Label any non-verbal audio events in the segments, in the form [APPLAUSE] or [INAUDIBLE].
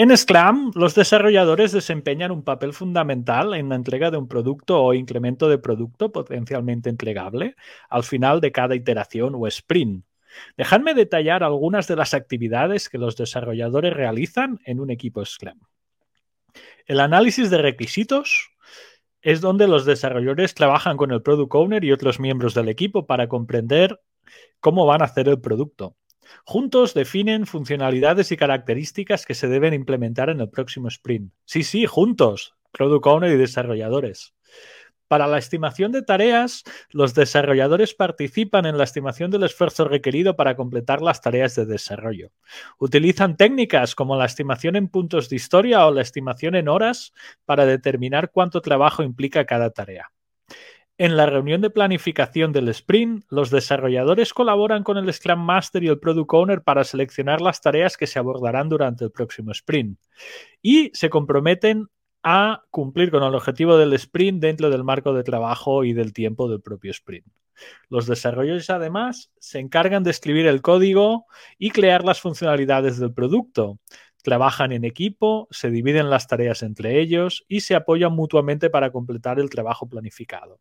En Scrum, los desarrolladores desempeñan un papel fundamental en la entrega de un producto o incremento de producto potencialmente entregable al final de cada iteración o sprint. Dejadme detallar algunas de las actividades que los desarrolladores realizan en un equipo Scrum. El análisis de requisitos es donde los desarrolladores trabajan con el product owner y otros miembros del equipo para comprender cómo van a hacer el producto. Juntos definen funcionalidades y características que se deben implementar en el próximo sprint. Sí, sí, juntos, product owner y desarrolladores. Para la estimación de tareas, los desarrolladores participan en la estimación del esfuerzo requerido para completar las tareas de desarrollo. Utilizan técnicas como la estimación en puntos de historia o la estimación en horas para determinar cuánto trabajo implica cada tarea. En la reunión de planificación del sprint, los desarrolladores colaboran con el Scrum Master y el Product Owner para seleccionar las tareas que se abordarán durante el próximo sprint y se comprometen a cumplir con el objetivo del sprint dentro del marco de trabajo y del tiempo del propio sprint. Los desarrolladores además se encargan de escribir el código y crear las funcionalidades del producto. Trabajan en equipo, se dividen las tareas entre ellos y se apoyan mutuamente para completar el trabajo planificado.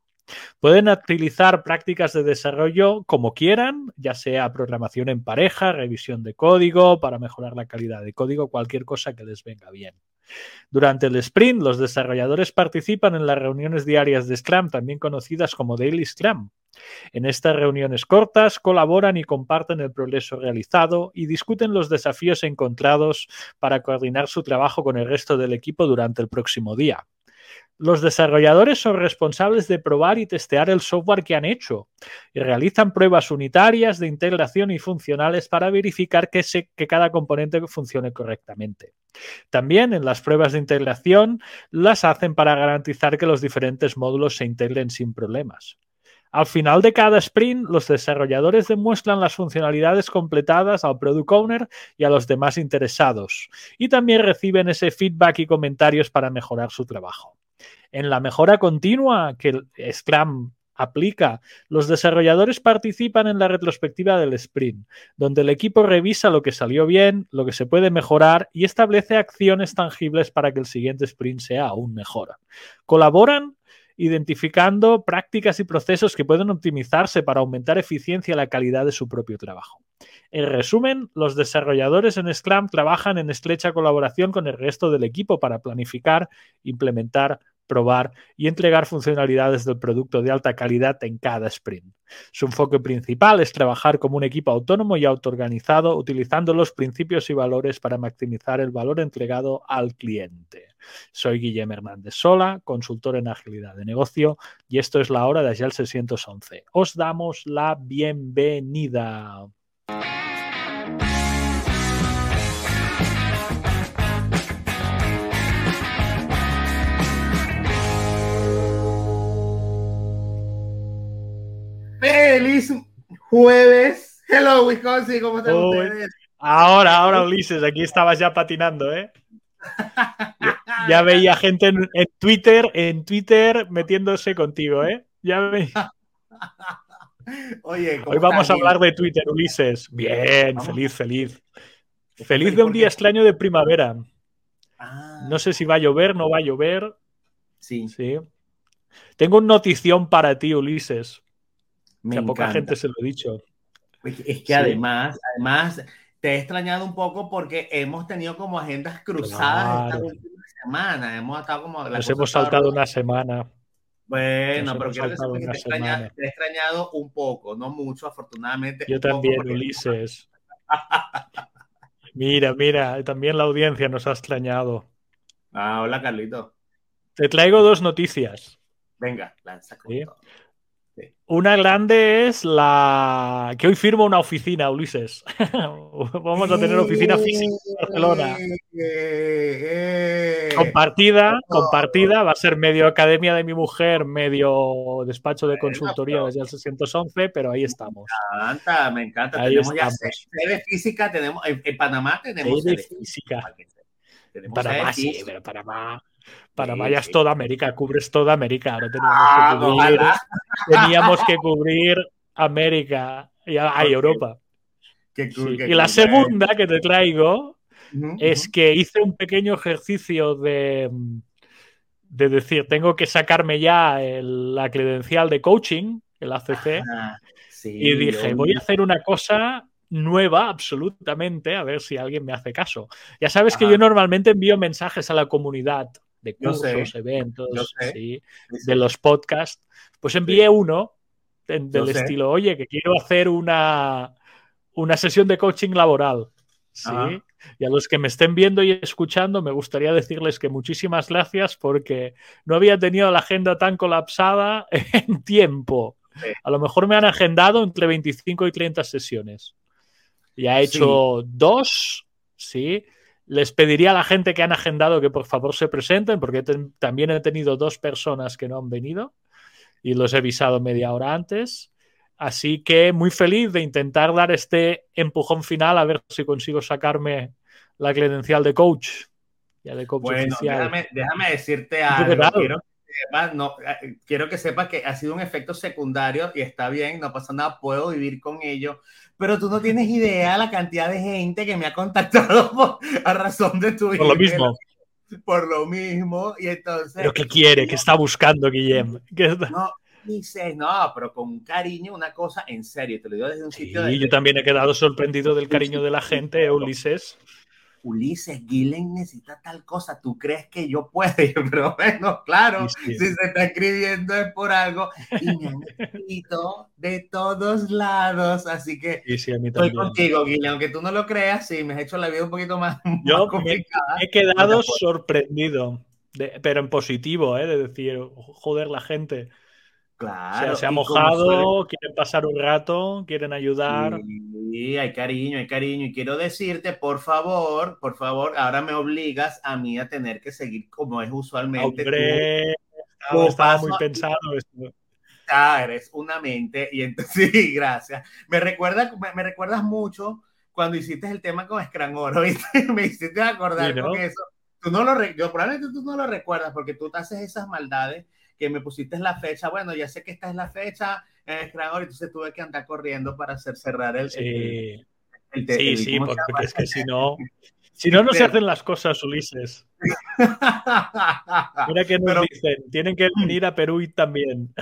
Pueden utilizar prácticas de desarrollo como quieran, ya sea programación en pareja, revisión de código, para mejorar la calidad de código, cualquier cosa que les venga bien. Durante el sprint, los desarrolladores participan en las reuniones diarias de Scrum, también conocidas como Daily Scrum. En estas reuniones cortas colaboran y comparten el progreso realizado y discuten los desafíos encontrados para coordinar su trabajo con el resto del equipo durante el próximo día. Los desarrolladores son responsables de probar y testear el software que han hecho y realizan pruebas unitarias de integración y funcionales para verificar que, que, cada componente funcione correctamente. También en las pruebas de integración las hacen para garantizar que los diferentes módulos se integren sin problemas. Al final de cada sprint, los desarrolladores demuestran las funcionalidades completadas al product owner y a los demás interesados, y también reciben ese feedback y comentarios para mejorar su trabajo. En la mejora continua que Scrum aplica, los desarrolladores participan en la retrospectiva del sprint, donde el equipo revisa lo que salió bien, lo que se puede mejorar y establece acciones tangibles para que el siguiente sprint sea aún mejor. Colaboran identificando prácticas y procesos que pueden optimizarse para aumentar eficiencia y la calidad de su propio trabajo. En resumen, los desarrolladores en Scrum trabajan en estrecha colaboración con el resto del equipo para planificar, implementar, probar y entregar funcionalidades del producto de alta calidad en cada sprint. Su enfoque principal es trabajar como un equipo autónomo y autoorganizado utilizando los principios y valores para maximizar el valor entregado al cliente. Soy Guillermo Hernández Sola, consultor en agilidad de negocio y esto es la hora de Agile 611. Os damos la bienvenida. Feliz jueves. Hello, Wisconsin, ¿cómo están ustedes? Ahora, ahora, Ulises, aquí estabas ya patinando, ¿eh? [LAUGHS] Ya, veía gente en, Twitter, en Twitter metiéndose contigo, ¿eh? Ya. Oye, Hoy vamos a hablar de Twitter, Ulises. Bien, feliz, feliz. Feliz de un día extraño de primavera. Ah. No sé si va a llover, no va a llover. Sí. Sí. Tengo una notición para ti, Ulises. Me a poca gente se lo he dicho. Es que Sí. además, además, te he extrañado un poco porque hemos tenido como agendas cruzadas esta última semana. Hemos estado como. Nos hemos saltado una semana. Bueno, nos pero quiero que que te he, extrañado, semana. te he extrañado un poco, no mucho, afortunadamente. Yo también, porque- Ulises. [LAUGHS] Mira, mira, también la audiencia nos ha extrañado. Ah, hola, Carlito. Te traigo dos noticias. Venga, lanza con Sí. todo. Una grande es la que hoy firmo una oficina, Ulises. [LAUGHS] Vamos a tener oficina física en Barcelona. Eh, eh. Compartida, compartida, va a ser medio academia de mi mujer, medio despacho de consultoría desde el 611, pero ahí estamos. Me encanta, me encanta. Ahí tenemos ya estamos. sede física, tenemos en, Panamá tenemos Sede física. Tenemos Panamá sí, pero Panamá. Panamá ya es toda América, cubres toda América. Ahora teníamos Ah, que cubrir, teníamos que cubrir América y, ah, y. Europa. Qué cool, Sí. qué Y la segunda que te traigo es que hice un pequeño ejercicio de, de decir, tengo que sacarme ya la credencial de coaching, el ACC, y dije, voy a hacer una cosa nueva absolutamente, a ver si alguien me hace caso. Ya sabes que yo normalmente envío mensajes a la comunidad de cursos, eventos, de los podcasts. Pues envié uno del estilo, oye, que quiero hacer una, una sesión de coaching laboral. Sí. Y a los que me estén viendo y escuchando, me gustaría decirles que muchísimas gracias porque no había tenido la agenda tan colapsada [LAUGHS] en tiempo. A lo mejor me han agendado entre 25 y 30 sesiones. Ya he hecho dos, sí. Les pediría a la gente que han agendado que por favor se presenten, porque también he tenido dos personas que no han venido y los he avisado media hora antes. Así que muy feliz de intentar dar este empujón final a ver si consigo sacarme la credencial de coach. Ya de coach bueno, déjame, déjame, decirte algo. Quiero que, sepas, no, eh, quiero que sepas que ha sido un efecto secundario y está bien, no pasa nada, puedo vivir con ello. Pero tú no tienes idea la cantidad de gente que me ha contactado [LAUGHS] a razón de tu Por lo mismo. Por lo mismo. Y entonces. ¿Pero qué quiere? ¿Qué está buscando, Guillem? [LAUGHS] No, dices, no, pero con un cariño, una cosa en serio, te lo digo desde un sitio. Y yo también he quedado sorprendido del cariño de la gente, Ulises. Ulises, Gillen necesita tal cosa, ¿tú crees que yo puedo? [LAUGHS] Pero bueno, claro, si se está escribiendo es por algo y me han escrito de todos lados, así que estoy contigo, Gillen, aunque tú no lo creas, sí, me has hecho la vida un poquito más, [LAUGHS] yo complicada. he quedado sorprendido, pero en positivo, ¿eh? de decir, joder, la gente Claro. se ha mojado, quieren pasar un rato, quieren ayudar. Sí, hay cariño, hay cariño. Y quiero decirte, por favor, por favor, ahora me obligas a mí a tener que seguir como es usualmente. Hombre, estaba, muy pensado esto. Ah, eres una mente. Y entonces, [LAUGHS] sí, gracias. Me, recuerda, me, recuerdas mucho cuando hiciste el tema con Scran Oro, [LAUGHS] me hiciste acordar con eso. Tú no lo, yo, probablemente tú no lo recuerdas porque tú te haces esas maldades que me pusiste la fecha, bueno, ya sé que esta es la fecha en el creador, entonces tuve que andar corriendo para hacer cerrar el... Sí, sí, sí porque, es que si no... Si no, no se hacen las cosas, Ulises. [LAUGHS] Mira que nos dicen, tienen que venir a Perú y también.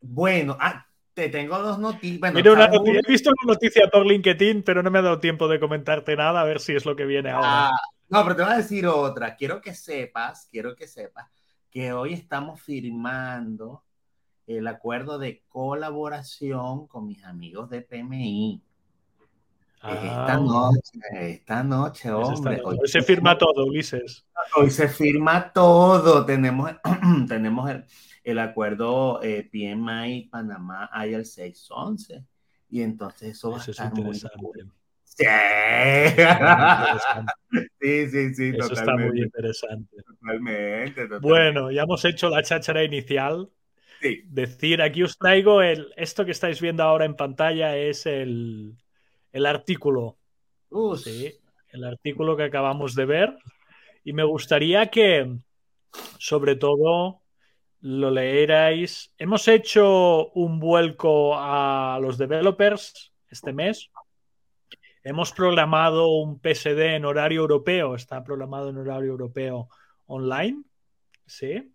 bueno, ah, te tengo dos noticias. he visto una noticia por LinkedIn, pero no me ha dado tiempo de comentarte nada, a ver si es lo que viene ahora. Ah, no, pero te voy a decir otra. Quiero que sepas, quiero que sepas que hoy estamos firmando el acuerdo de colaboración con mis amigos de PMI. esta ah. noche, esta noche, hombre. Hoy, se firma todo, Ulises. Hoy se firma todo. Tenemos, [CLEARS THROAT] tenemos el, acuerdo eh, PMI Panamá el 611. Y entonces eso va a estar muy Sí, sí, sí. Eso está muy [LAUGHS] interesante. Totalmente, Bueno, ya hemos hecho la cháchara inicial. Sí. Decir, aquí os traigo el. Esto que estáis viendo ahora en pantalla es el, el artículo. Sí, el artículo que acabamos de ver. Y me gustaría que, sobre todo, lo leerais. Hemos hecho un vuelco a los developers este mes Hemos programado un PSD en horario europeo, está programado en horario europeo online, ¿sí?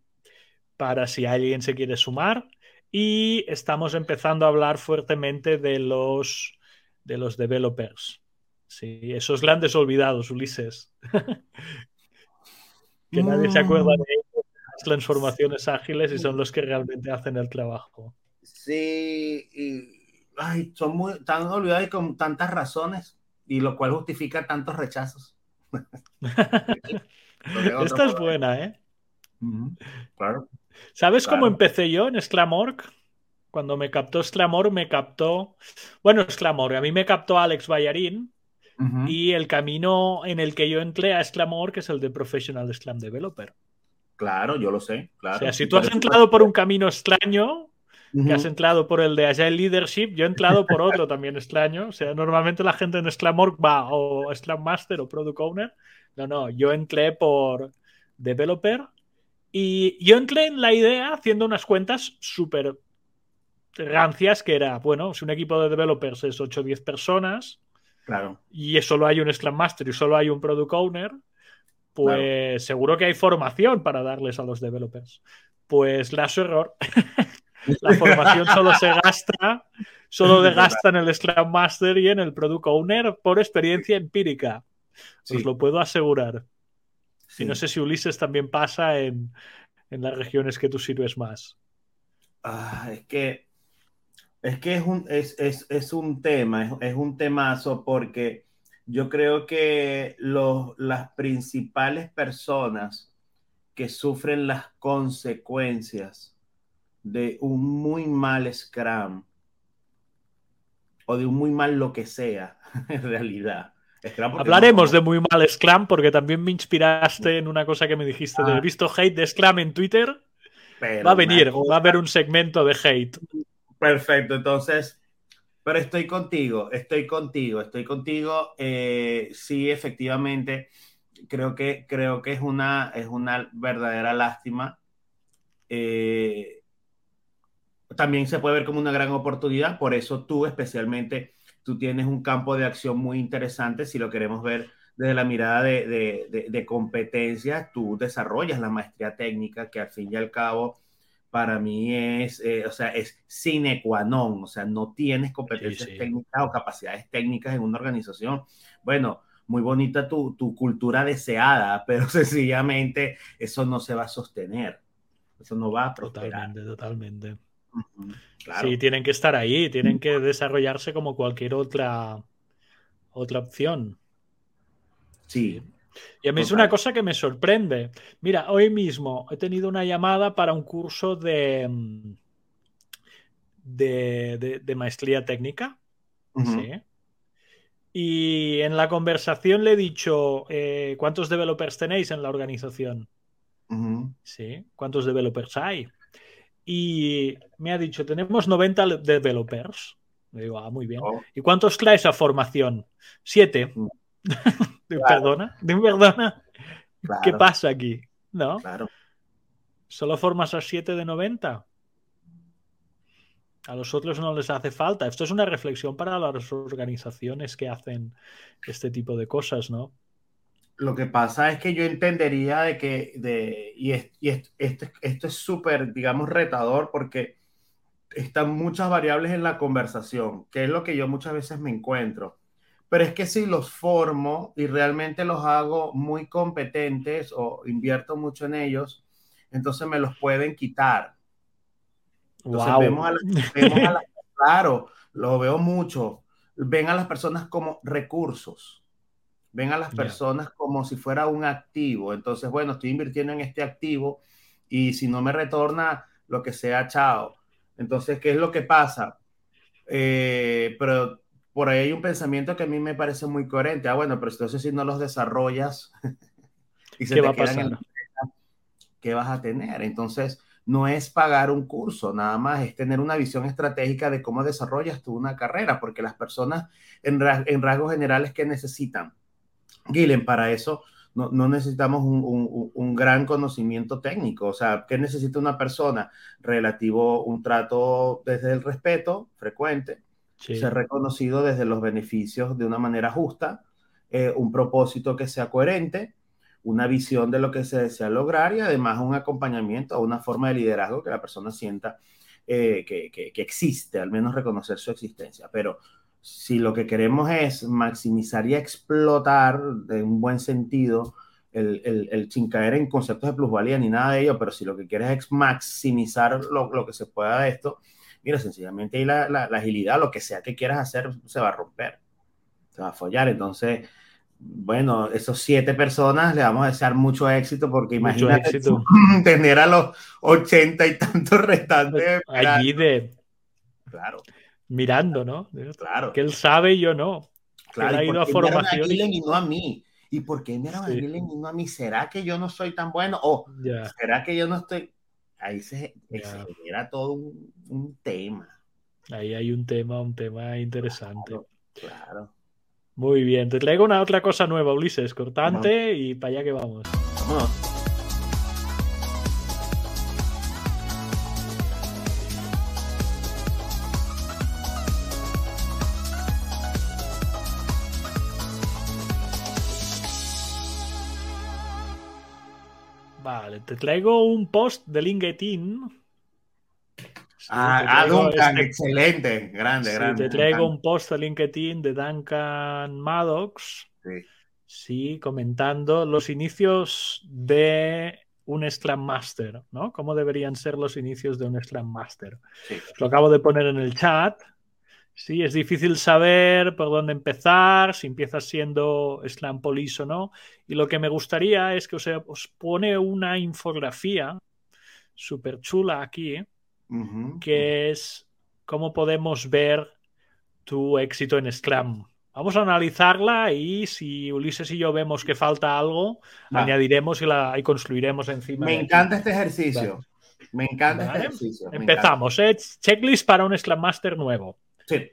Para si alguien se quiere sumar. Y estamos empezando a hablar fuertemente de los, de los developers. Sí, esos grandes olvidados, Ulises. [LAUGHS] que nadie se acuerda de ellos, las transformaciones ágiles y son los que realmente hacen el trabajo. Sí, y ay, son muy tan olvidados y con tantas razones, y lo cual justifica tantos rechazos. [LAUGHS] [LAUGHS] Esta es buena, ¿eh? Claro. ¿Sabes cómo empecé yo en Sclamorg? Cuando me captó Sclamorg, me captó. Bueno, Sclamorg, a mí me captó Alex Bayarín. Y el camino en el que yo entré a Sclamorg es el de Professional Sclam Developer. Claro, yo lo sé, claro. O sea, si tú has entrado por un camino extraño, que has entrado por el de Agile Leadership, yo he entrado por otro también extraño. O sea, normalmente la gente en Scrum va o Scrum Master o Product Owner. No, no, yo entré por Developer y yo entré en la idea haciendo unas cuentas súper rancias que era, bueno, si un equipo de developers es 8 o 10 personas, Claro. Y solo hay un Scrum Master y solo hay un Product Owner, pues seguro que hay formación para darles a los developers. Pues la su error. [LAUGHS] la formación solo se gasta, solo se [LAUGHS] gasta en el Scrum Master y en el Product Owner por experiencia empírica. Os lo puedo asegurar. Y no sé si Ulises también pasa en, las regiones que tú sirves más. Ah, es que es que es un, es, un tema, es, un temazo porque yo creo que los, las principales personas que sufren las consecuencias de un muy mal Scrum o de un muy mal lo que sea, [LAUGHS] en realidad, Hablaremos de muy mal Scrum porque también me inspiraste en una cosa que me dijiste de he ah. visto hate de Scrum en Twitter. va a venir, va a haber un segmento de hate. Perfecto, entonces, pero estoy contigo, estoy contigo, estoy contigo. Eh, sí, efectivamente, creo que, creo que es, una, es una verdadera lástima. Eh, también se puede ver como una gran oportunidad, por eso tú especialmente tú tienes un campo de acción muy interesante si lo queremos ver desde la mirada de, de, competencias, tú desarrollas la maestría técnica que al fin y al cabo para mí es, eh, o sea, es sine qua non, o sea, no tienes competencias técnicas o capacidades técnicas en una organización. Bueno, muy bonita tu, tu, cultura deseada, pero [LAUGHS] sencillamente eso no se va a sostener. Eso no va a prosperar. Totalmente, totalmente. Sí, tienen que estar ahí, tienen que desarrollarse como cualquier otra, otra opción. Sí. Y a mí es una cosa que me sorprende. Mira, hoy mismo he tenido una llamada para un curso de, de, maestría técnica. Sí. Y en la conversación le he dicho, eh, ¿cuántos developers tenéis en la organización? Sí, ¿cuántos developers hay? Y me ha dicho, tenemos 90 developers. Le digo, ah, muy bien. Oh. ¿Y cuántos traes a formación? Siete. Mm. [LAUGHS] ¿Perdona? perdona? ¿Qué pasa aquí? ¿No? Claro. ¿Solo formas a siete de 90? A los otros no les hace falta. Esto es una reflexión para las organizaciones que hacen este tipo de cosas, ¿no? Lo que pasa es que yo entendería de que, de, y, esto, es súper, digamos, retador porque están muchas variables en la conversación, que es lo que yo muchas veces me encuentro. Pero es que si los formo y realmente los hago muy competentes o invierto mucho en ellos, entonces me los pueden quitar. Entonces vemos, a vemos a [LAUGHS] claro, lo veo mucho, ven a las personas como recursos ven a las personas como si fuera un activo. Entonces, bueno, estoy invirtiendo en este activo y si no me retorna lo que sea, chao. Entonces, ¿qué es lo que pasa? Eh, pero por ahí hay un pensamiento que a mí me parece muy coherente. Ah, bueno, pero entonces si no los desarrollas [LAUGHS] y se ¿Qué te va a pasar? ¿qué vas a tener? Entonces, no es pagar un curso, nada más es tener una visión estratégica de cómo desarrollas tú una carrera, porque las personas en, en rasgos generales que necesitan Guillen, para eso no, necesitamos un, gran conocimiento técnico. O sea, ¿qué necesita una persona? Relativo un trato desde el respeto frecuente, ser reconocido desde los beneficios de una manera justa, eh, un propósito que sea coherente, una visión de lo que se desea lograr y además un acompañamiento o una forma de liderazgo que la persona sienta eh, que, que, existe, al menos reconocer su existencia. Pero si lo que queremos es maximizar y explotar de un buen sentido el, el, sin caer en conceptos de plusvalía ni nada de ello, pero si lo que quieres es maximizar lo, lo que se pueda de esto, mira, sencillamente ahí la, la, agilidad, lo que sea que quieras hacer, se va a romper, se va a follar. Entonces, bueno, esos siete personas le vamos a desear mucho éxito porque imagínate [LAUGHS] tener a los ochenta y tantos restantes. Allí de... Claro mirando, ¿no? Claro. Que él sabe y yo no. Claro, él ha ido a formación. y no a mí. ¿Y por qué me sí. y no a mí? ¿Será que yo no soy tan bueno? ¿O será que yo no estoy? Ahí se, genera todo un, tema. Ahí hay un tema, un tema interesante. Claro, Muy bien, te traigo una otra cosa nueva, Ulises, cortante y para allá que vamos. Vámonos. Te traigo un post de LinkedIn. ah, ah Duncan, este excelente, grande, grande. Te traigo un post de LinkedIn de Duncan Maddox. Sí. Sí, comentando los inicios de un Scrum Master, ¿no? ¿Cómo deberían ser los inicios de un Scrum Master? Lo acabo de poner en el chat. Sí, es difícil saber por dónde empezar, si empiezas siendo Scrum Police o no. Y lo que me gustaría es que os, pone una infografía súper chula aquí, que es cómo podemos ver tu éxito en Scrum. Vamos a analizarla y si Ulises y yo vemos que falta algo, añadiremos y, la, y construiremos encima. Me encanta este ejercicio. Me encanta este ejercicio. Empezamos. ¿eh? Checklist para un Scrum Master nuevo. Sí.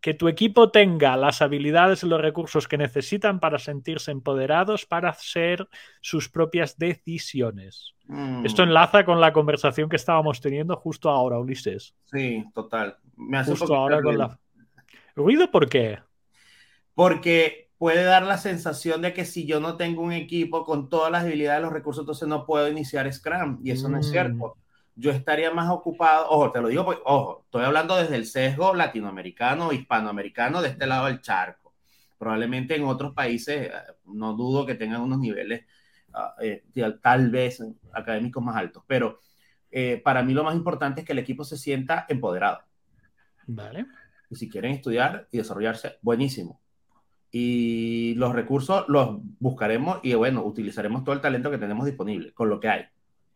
Que tu equipo tenga las habilidades y los recursos que necesitan para sentirse empoderados para hacer sus propias decisiones. Mm. Esto enlaza con la conversación que estábamos teniendo justo ahora, Ulises. Sí, total. Me hace justo ahora con la. ¿Ruido por qué? porque puede dar la sensación de que si yo no tengo un equipo con todas las habilidades, los recursos, entonces no puedo iniciar Scrum. Y eso no es cierto. Yo estaría más ocupado, ojo, te lo digo, pues, ojo, estoy hablando desde el sesgo latinoamericano, hispanoamericano, de este lado del charco. Probablemente en otros países, eh, no dudo que tengan unos niveles eh, tal vez académicos más altos, pero eh, para mí lo más importante es que el equipo se sienta empoderado. Vale. Y si quieren estudiar y desarrollarse, buenísimo y los recursos los buscaremos y bueno, utilizaremos todo el talento que tenemos disponible con lo que hay.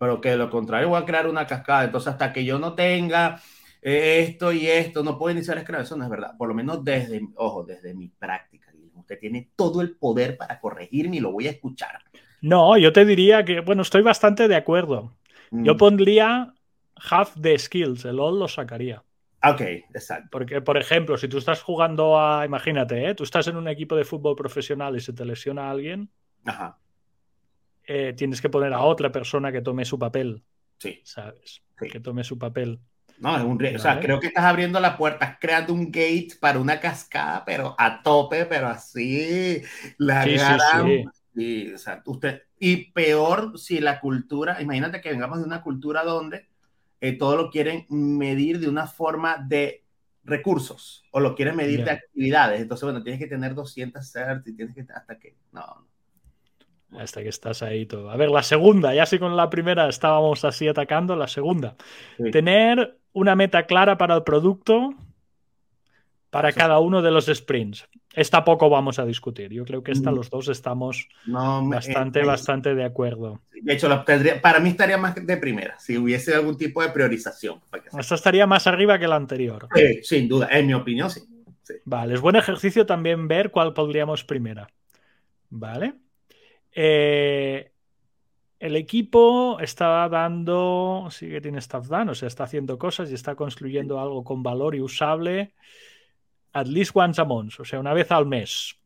Pero que de lo contrario voy a crear una cascada. Entonces, hasta que yo no tenga eh, esto y esto, no puedo iniciar a Eso no es verdad. Por lo menos desde, ojo, desde mi práctica. Usted tiene todo el poder para corregirme y lo voy a escuchar. No, yo te diría que, bueno, estoy bastante de acuerdo. Yo mm. pondría half the skills, el all lo sacaría. Ok, exacto. Porque, por ejemplo, si tú estás jugando a, imagínate, ¿eh? tú estás en un equipo de fútbol profesional y se te lesiona a alguien, Ajá. Eh, tienes que poner a otra persona que tome su papel. Sí. ¿Sabes? Que tome su papel. No, es un O sea, creo que estás abriendo la puerta, creando un gate para una cascada, pero a tope, pero así. La sí, sí, sí. o sea, usted, y peor si la cultura, imagínate que vengamos de una cultura donde eh, todo lo quieren medir de una forma de recursos o lo quieren medir de actividades. Entonces, bueno, tienes que tener 200 certs y tienes que hasta que no, Hasta que estás ahí todo. A ver, la segunda, ya si con la primera estábamos así atacando, la segunda. Tener una meta clara para el producto para cada uno de los sprints. Esta poco vamos a discutir. Yo creo que esta mm. los dos estamos bastante, bastante de acuerdo. De hecho, para mí estaría más de primera, si hubiese algún tipo de priorización. Esta estaría más arriba que la anterior. Sí, sin duda, en mi opinión, sí. Vale, es buen ejercicio también ver cuál pondríamos primera. Vale. Eh, el equipo está dando, sigue tiene staff done, o sea, está haciendo cosas y está construyendo algo con valor y usable at least once a month, o sea, una vez al mes.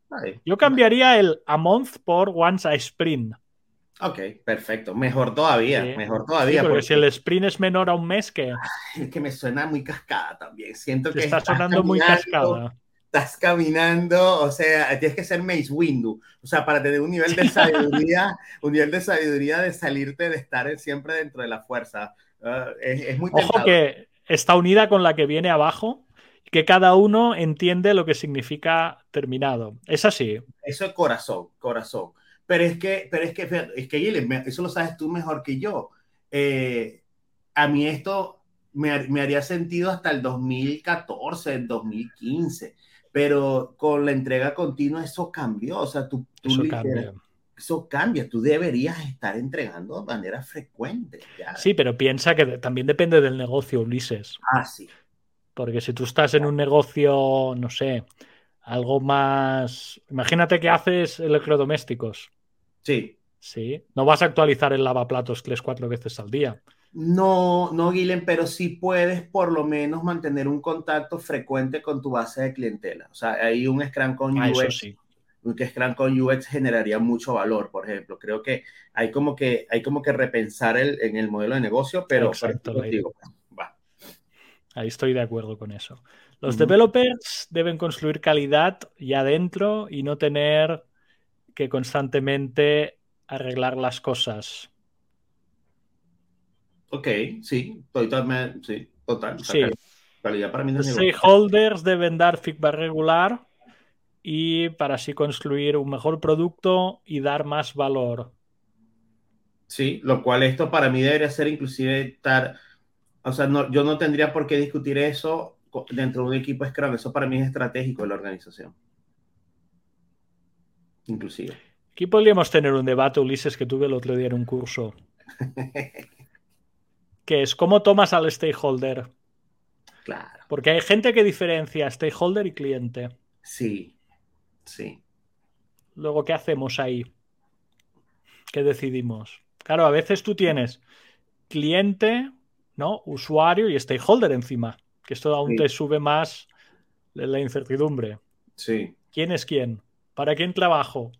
Yo cambiaría el a month por once a sprint. Ok, perfecto. Mejor todavía, mejor todavía. porque, si el sprint es menor a un mes, que [LAUGHS] Es que me suena muy cascada también. Siento que está sonando muy cascada. Estás caminando, o sea, tienes que ser Mace Windu, o sea, para tener un nivel de sabiduría, [LAUGHS] un nivel de sabiduría de salirte, de estar siempre dentro de la fuerza. Ah, es, muy Ojo que está unida con la que viene abajo, que cada uno entiende lo que significa terminado. Es así. Eso es corazón, corazón. Pero es que, pero es que, es que eso lo sabes tú mejor que yo. Eh, a mí esto me, haría sentido hasta el 2014, el 2015, pero con la entrega continua eso cambió. O sea, tú, eso cambia. Eso cambia, tú deberías estar entregando de manera frecuente. Sí, pero piensa que también depende del negocio, Ulises. Ah, sí. Porque si tú estás en un negocio, no sé, algo más. Imagínate que haces electrodomésticos. Sí. Sí. No vas a actualizar el lavaplatos tres, cuatro veces al día. No, no, Guilén, pero sí puedes por lo menos mantener un contacto frecuente con tu base de clientela. O sea, hay un Scrum con ah, UX. Sí. Que Scrum con UX generaría mucho valor, por ejemplo. Creo que hay como que, hay como que repensar el, en el modelo de negocio, pero, Exacto, Ahí estoy de acuerdo con eso. Los developers deben construir calidad ya dentro y no tener que constantemente arreglar las cosas. Ok, sí, total, sí, total. Sí. Calidad para mí Los stakeholders deben dar feedback regular y para así construir un mejor producto y dar más valor. Sí, lo cual esto para mí debería ser inclusive estar, o sea, no, yo no tendría por qué discutir eso dentro de un equipo Scrum, eso para mí es estratégico de la organización. Inclusive. Aquí podríamos tener un debate, Ulises, que tuve el otro día en un curso. [LAUGHS] que es cómo tomas al stakeholder. Claro. Porque hay gente que diferencia stakeholder y cliente. Sí, sí. Luego, ¿qué hacemos ahí? ¿Qué decidimos? Claro, a veces tú tienes cliente, ¿no? Usuario y stakeholder encima. Que esto aún te sube más la incertidumbre. Sí. ¿Quién es quién? ¿Para quién trabajo?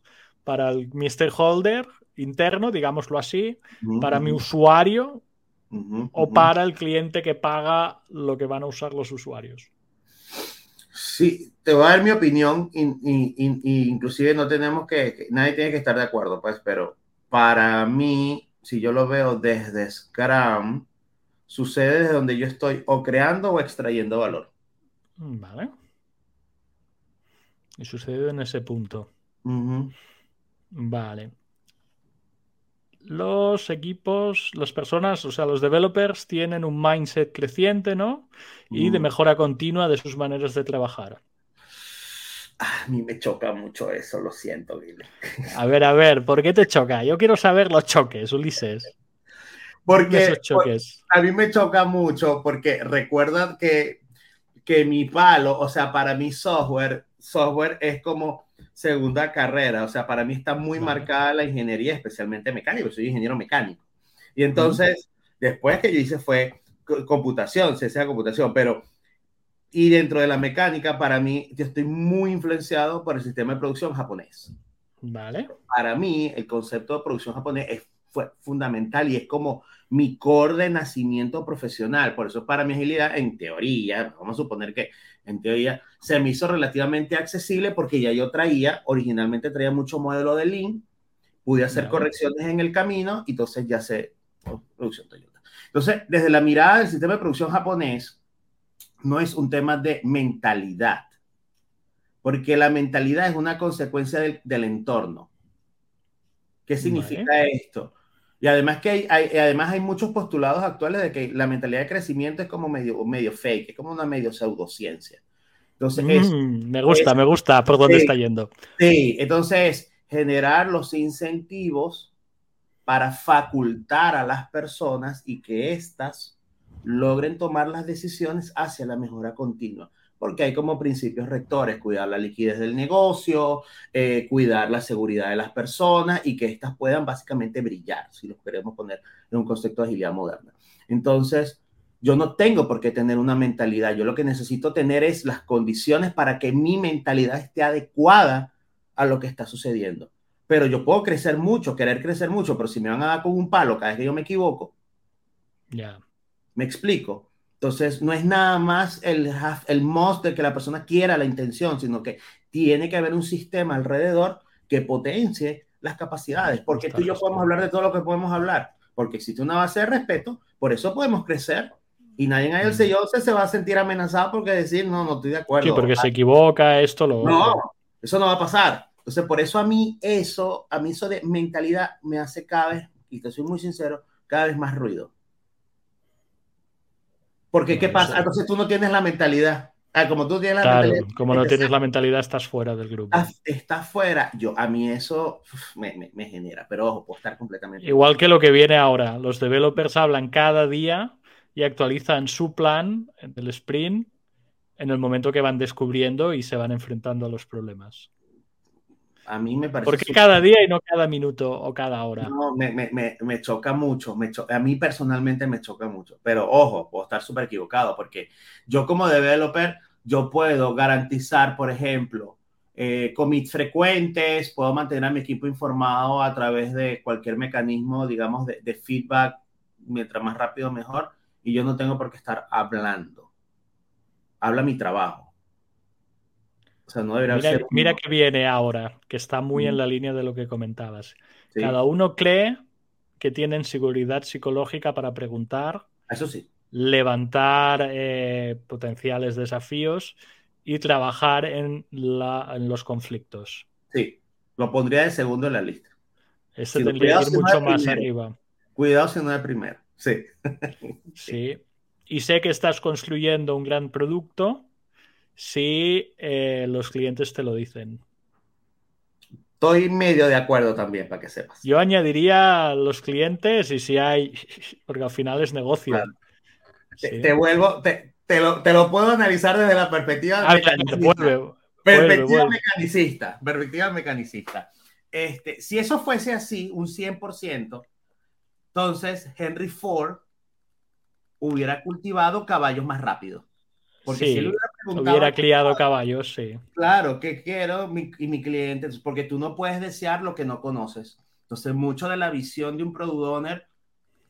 Para el, mi stakeholder interno, digámoslo así, para mi usuario o para el cliente que paga lo que van a usar los usuarios. Sí, te voy a dar mi opinión y, inclusive no tenemos que, nadie tiene que estar de acuerdo, pues, pero para mí, si yo lo veo desde Scrum, sucede desde donde yo estoy o creando o extrayendo valor. Vale. Y sucede en ese punto. Vale. Los equipos, las personas, o sea, los developers tienen un mindset creciente, ¿no? Y de mejora continua de sus maneras de trabajar. A mí me choca mucho eso, lo siento, A ver, a ver, ¿por qué te choca? Yo quiero saber los choques, Ulises. Porque esos choques? a mí me choca mucho porque recuerda que, que mi palo, o sea, para mi software, software es como segunda carrera. O sea, para mí está muy marcada la ingeniería, especialmente mecánica. Soy ingeniero mecánico. Y entonces, después que yo hice fue computación, se sea computación, pero y dentro de la mecánica, para mí, yo estoy muy influenciado por el sistema de producción japonés. Vale. Para mí, el concepto de producción japonés es fue fundamental y es como mi core de nacimiento profesional. Por eso para mi agilidad, en teoría, vamos a suponer que en teoría se me hizo relativamente accesible porque ya yo traía, originalmente traía mucho modelo de Lean, pude hacer correcciones en el camino y entonces ya sé, oh, producción Toyota. Entonces, desde la mirada del sistema de producción japonés, no es un tema de mentalidad, porque la mentalidad es una consecuencia del, del entorno. ¿Qué significa esto? Y además que hay, además hay muchos postulados actuales de que la mentalidad de crecimiento es como medio, medio fake, es como una medio pseudociencia. Entonces, mm, me gusta, me gusta por dónde está yendo. Sí, entonces generar los incentivos para facultar a las personas y que éstas logren tomar las decisiones hacia la mejora continua porque hay como principios rectores, cuidar la liquidez del negocio, eh, cuidar la seguridad de las personas y que éstas puedan básicamente brillar, si lo queremos poner en un concepto de agilidad moderna. Entonces, yo no tengo por qué tener una mentalidad, yo lo que necesito tener es las condiciones para que mi mentalidad esté adecuada a lo que está sucediendo. Pero yo puedo crecer mucho, querer crecer mucho, pero si me van a dar con un palo cada vez que yo me equivoco, ya. Me explico. Entonces, no es nada más el, el must de que la persona quiera la intención, sino que tiene que haber un sistema alrededor que potencie las capacidades, porque tú y yo podemos hablar de todo lo que podemos hablar, porque existe una base de respeto, por eso podemos crecer y nadie en el sello se va a sentir amenazado porque decir, no, no estoy de acuerdo. Sí, porque se equivoca, esto lo... No, eso no va a pasar. Entonces, por eso a mí eso, a mí eso de mentalidad me hace cada vez, y te soy muy sincero, cada vez más ruido. Porque, ¿qué pasa? Entonces tú no tienes la mentalidad. Ah, como tú tienes la mentalidad. Como no tienes la mentalidad, estás fuera del grupo. Estás, fuera. Yo, a mí eso me, me, genera, pero ojo, puedo estar completamente. Igual que lo que viene ahora. Los developers hablan cada día y actualizan su plan del sprint en el momento que van descubriendo y se van enfrentando a los problemas. A mí me parece. Porque cada día y no cada minuto o cada hora. No, me, me, me choca mucho. Me a mí personalmente me choca mucho. Pero ojo, puedo estar súper equivocado porque yo, como developer, yo puedo garantizar, por ejemplo, eh, commits frecuentes, puedo mantener a mi equipo informado a través de cualquier mecanismo, digamos, de, de feedback, mientras más rápido mejor, y yo no tengo por qué estar hablando. Habla mi trabajo mira, que viene ahora, que está muy en la línea de lo que comentabas. Cada uno cree que tienen seguridad psicológica para preguntar. Eso sí. Levantar eh, potenciales desafíos y trabajar en, los conflictos. Sí, lo pondría de segundo en la lista. Este tendría que ir mucho más arriba. Cuidado si no es primero. Sí. sí. Y sé que estás construyendo un gran producto si eh, los clientes te lo dicen. Estoy medio de acuerdo también, para que sepas. Yo añadiría los clientes y si hay, [LAUGHS] porque al final es negocio. Te, vuelvo, te, lo, puedo analizar desde la perspectiva ah, mecanicista. perspectiva mecanicista. Perspectiva mecanicista. Este, si eso fuese así, un 100%, entonces Henry Ford hubiera cultivado caballos más rápidos. Porque si él hubiera, criado caballos, sí. Claro, ¿qué quiero? y mi cliente, porque tú no puedes desear lo que no conoces. Entonces, mucho de la visión de un product owner,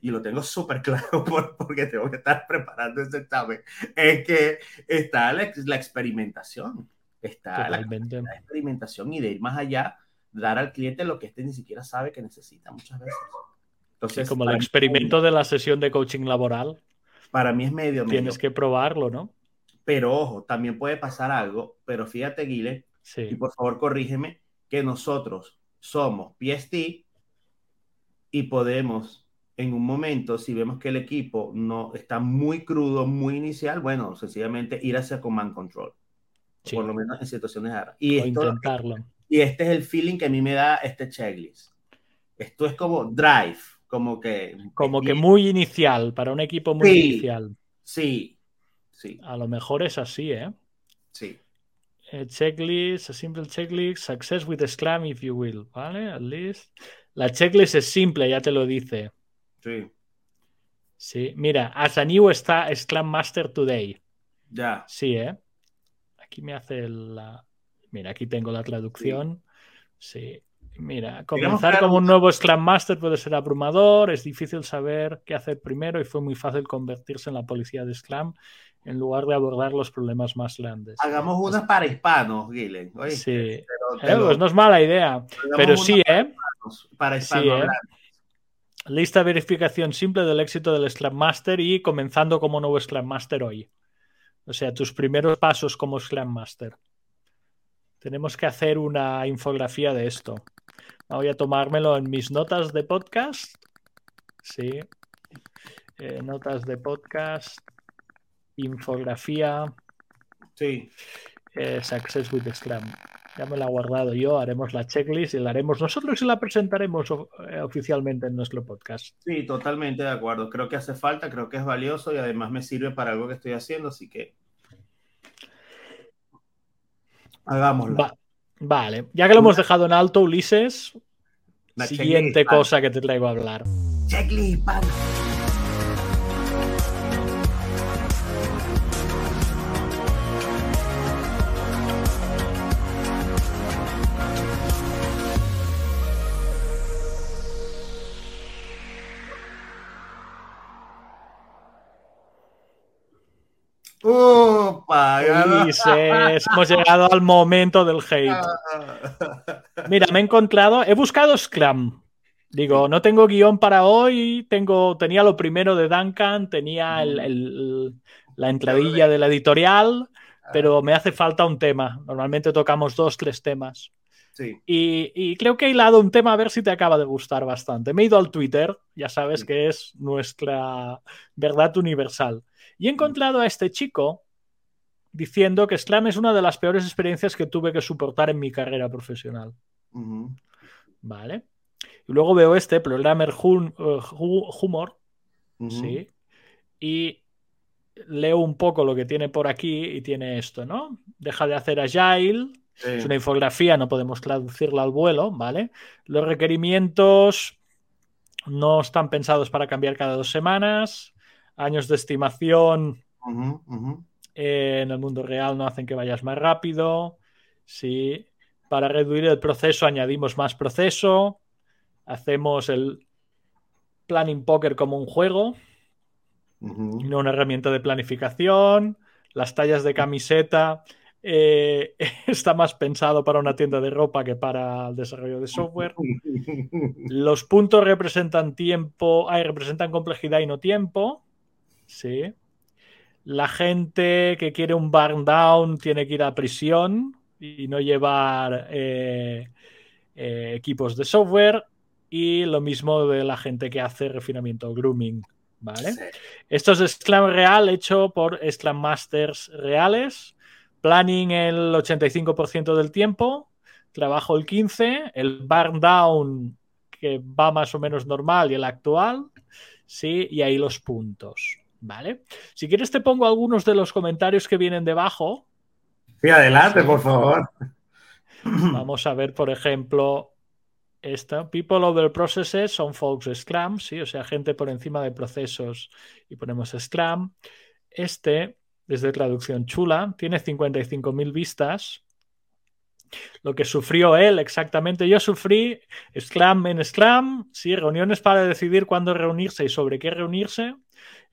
y lo tengo súper claro [LAUGHS] porque tengo que estar preparando ese examen, es que está la, experimentación. Está la, experimentación y de ir más allá, dar al cliente lo que este ni siquiera sabe que necesita muchas veces. Entonces, como el experimento de la sesión de coaching laboral. Para mí es medio, medio. Tienes que probarlo, ¿no? Pero ojo, también puede pasar algo, pero fíjate, Guile, y por favor corrígeme, que nosotros somos PST y podemos en un momento, si vemos que el equipo no está muy crudo, muy inicial, bueno, sencillamente ir hacia command control. Por lo menos en situaciones de Y, intentarlo. y este es el feeling que a mí me da este checklist. Esto es como drive, como que... Como que muy inicial, para un equipo muy inicial. Sí, a lo mejor es así, ¿eh? Sí. Eh, checklist, a simple checklist, success with Scrum if you will, ¿vale? At least. La checklist es simple, ya te lo dice. Sí. Sí, mira, as a new está Scrum Master today. Ya. Sí, ¿eh? Aquí me hace la... Mira, aquí tengo la traducción. Sí. Mira, comenzar como un nuevo Scrum Master puede ser abrumador, es difícil saber qué hacer primero y fue muy fácil convertirse en la policía de Scrum en lugar de abordar los problemas más grandes. Hagamos una para hispanos, Guilen. Sí, eh, pues no es mala idea, pero sí, ¿eh? Para hispanos. ¿eh? Lista de verificación simple del éxito del Scrum Master y comenzando como nuevo Scrum Master hoy. O sea, tus primeros pasos como Scrum Master. Tenemos que hacer una infografía de esto. Voy a tomármelo en mis notas de podcast. Sí. Eh, notas de podcast infografía. Sí. Eh, Success with Scrum. Ya me la he guardado yo, haremos la checklist y la haremos nosotros y la presentaremos eh, oficialmente en nuestro podcast. Sí, totalmente de acuerdo. Creo que hace falta, creo que es valioso y además me sirve para algo que estoy haciendo, así que hagámoslo. vale, ya que lo hemos dejado en alto, Ulises, la siguiente cosa que te traigo a hablar. Checklist, hemos llegado al momento del hate. [LAUGHS] Mira, me he encontrado, he buscado Scrum. Digo, no tengo guion para hoy, tengo, tenía lo primero de Duncan, tenía la entradilla de la editorial, pero me hace falta un tema. Normalmente tocamos dos, tres temas. Y, y, creo que he hilado un tema a ver si te acaba de gustar bastante. Me he ido al Twitter, ya sabes que es nuestra verdad universal. Y he encontrado a este chico diciendo que Scrum es una de las peores experiencias que tuve que soportar en mi carrera profesional. Vale. Y luego veo este, Programmer eh, Humor. Sí. Y leo un poco lo que tiene por aquí y tiene esto, ¿no? Deja de hacer Agile. Es una infografía, no podemos traducirla al vuelo, ¿vale? Los requerimientos no están pensados para cambiar cada dos semanas. Años de estimación en el mundo real no hacen que vayas más rápido. Sí. Para reducir el proceso añadimos más proceso. Hacemos el planning poker como un juego, no una herramienta de planificación. Las tallas de camiseta eh, [LAUGHS] está más pensado para una tienda de ropa que para el desarrollo de software. Los puntos representan tiempo, representan complejidad y no tiempo. Sí. La gente que quiere un burn down tiene que ir a prisión y no llevar eh, eh, equipos de software. Y lo mismo de la gente que hace refinamiento grooming. ¿Vale? Esto es Scrum real hecho por Scrum Masters reales. Planning el 85% del tiempo, trabajo el 15%, el burn down que va más o menos normal y el actual, sí, y ahí los puntos, ¿vale? Si quieres te pongo algunos de los comentarios que vienen debajo. Sí, adelante, por favor. Vamos a ver, por ejemplo, esta. People over processes son folks Scrum, sí, o sea, gente por encima de procesos y ponemos Scrum. Este desde traducción chula, tiene 55.000 vistas. Lo que sufrió él exactamente, yo sufrí Scrum en Scrum, sí, reuniones para decidir cuándo reunirse y sobre qué reunirse,